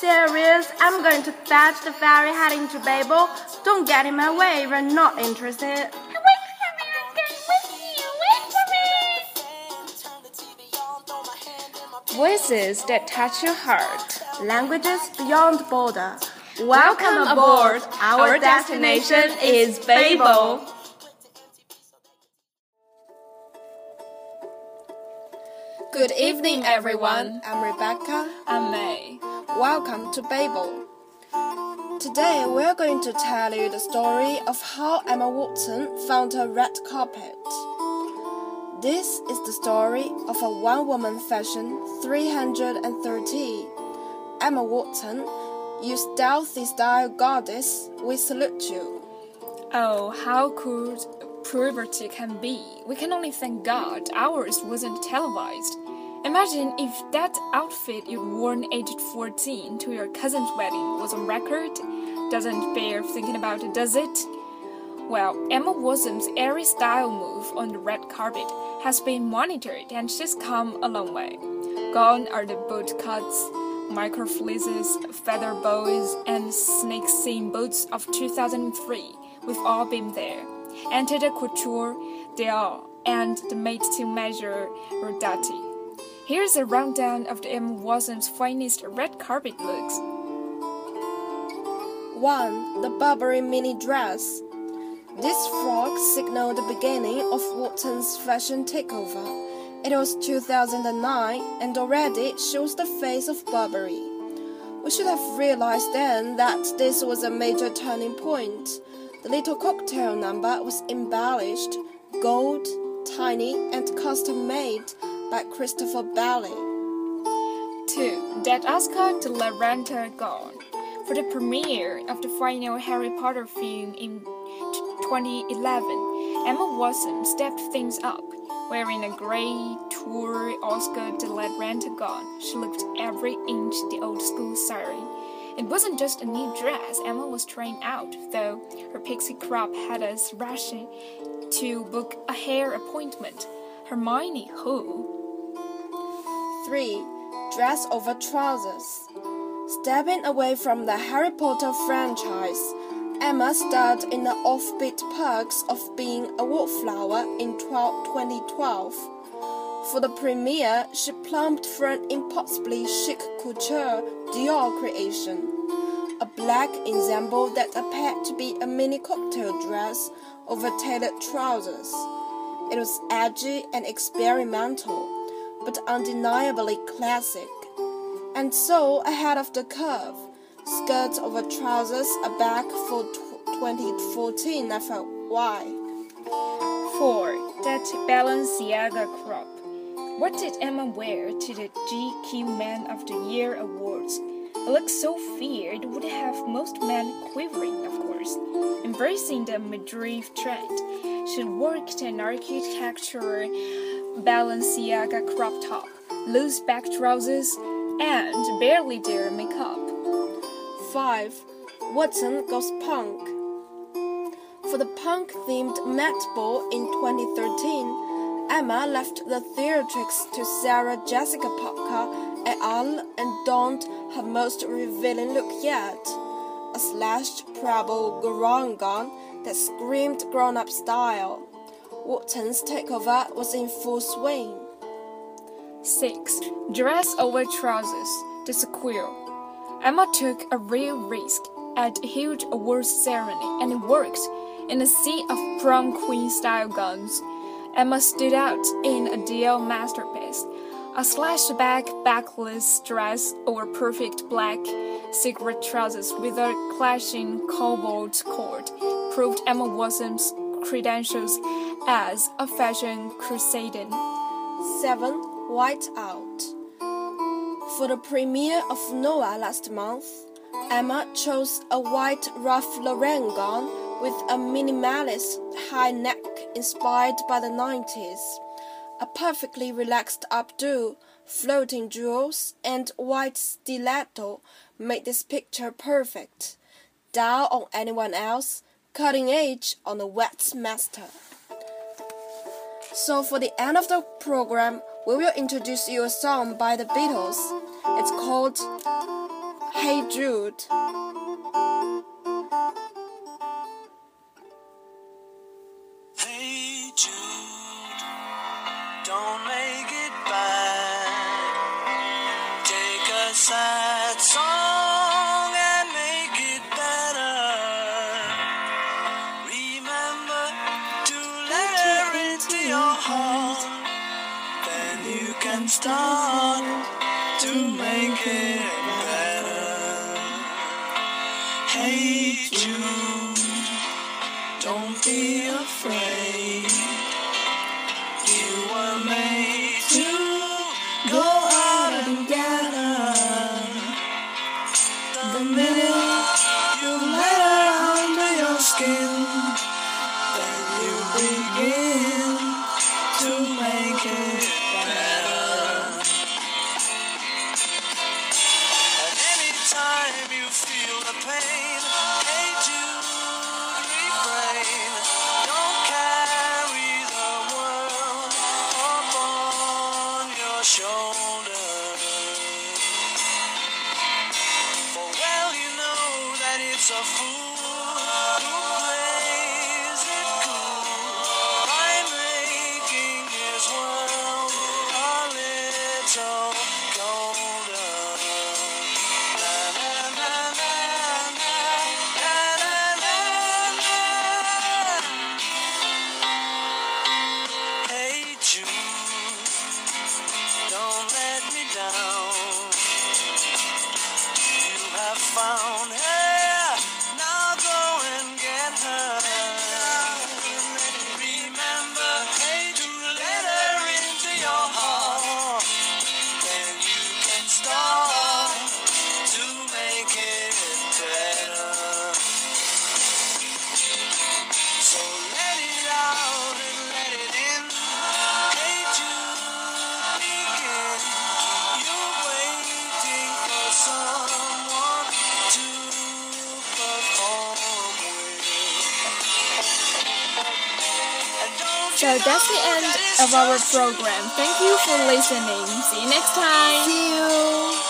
Serious. I'm going to fetch the ferry heading to Babel. Don't get in my way if you're not interested. Wait for me, I'm going with for me. Voices that touch your heart. Languages beyond border. Welcome aboard. Our destination is Babel. Good evening, everyone. I'm Rebecca. I'm May. Welcome to Babel. Today, we're going to tell you the story of how Emma Watson found her red carpet. This is the story of a one woman fashion 330. Emma Watson, you stealthy style goddess, we salute you. Oh, how cool puberty can be. We can only thank God ours wasn't televised. Imagine if that outfit you'd worn aged 14 to your cousin's wedding was on record. Doesn't bear thinking about it, does it? Well, Emma Watson's airy style move on the red carpet has been monitored and she's come a long way. Gone are the boot cuts, micro fleeces, feather bows, and snake scene boots of 2003. We've all been there. Enter the couture, Dior, and the made to measure Rodarte. Here's a rundown of the M. Watson's finest red carpet looks. 1. The Burberry mini dress. This frock signaled the beginning of Watson's fashion takeover. It was 2009 and already shows the face of Burberry. We should have realized then that this was a major turning point. The little cocktail number was embellished, gold, tiny, and custom made by Christopher Bailey. 2. That Oscar de la Renta gone. For the premiere of the final Harry Potter film in 2011, Emma Watson stepped things up. Wearing a grey tour Oscar de la Renta gown, she looked every inch the old school siren. It wasn't just a new dress Emma was trying out, though her pixie crop had us rushing to book a hair appointment. Hermione who? 3. Dress over trousers. Stepping away from the Harry Potter franchise, Emma starred in the offbeat perks of being a wallflower in 2012. For the premiere, she plumped for an impossibly chic couture Dior creation. A black ensemble that appeared to be a mini cocktail dress over tailored trousers. It was edgy and experimental, but undeniably classic. And so, ahead of the curve, skirts over trousers, a bag for 2014, I felt why. 4. That Balenciaga crop. What did Emma wear to the GQ Man of the Year awards? A look so feared would have most men quivering, of course. Embracing the Madrid trend, she worked an architecture Balenciaga crop top, loose back trousers, and barely dare makeup. 5. Watson goes punk. For the punk themed Met Ball in 2013, Emma left the theatrics to Sarah Jessica Parker et al. and donned her most revealing look yet a slashed Prabal Gurung gown that screamed grown up style. Watson's takeover was in full swing. 6. Dress over trousers, the sequel. Emma took a real risk at a huge awards ceremony and it worked. In a sea of prom queen style gowns, Emma stood out in a Dior masterpiece. A slashback backless dress over perfect black cigarette trousers with a clashing cobalt cord proved Emma Watson's credentials as a fashion crusader. 7. White Out. For the premiere of Noah last month, Emma chose a white Ralph Lauren gown with a minimalist high neck inspired by the 90s. A perfectly relaxed updo, floating jewels, and white stiletto made this picture perfect. Down on anyone else, cutting edge on the wet master. So for the end of the program, we will introduce you a song by the Beatles. It's called Hey Jude. Hey Jude, don't make it bad. Take a sad song Start to make it better. Hey Jude, don't be afraid. Fool So that's the end of our program. Thank you for listening. See you next time. See you.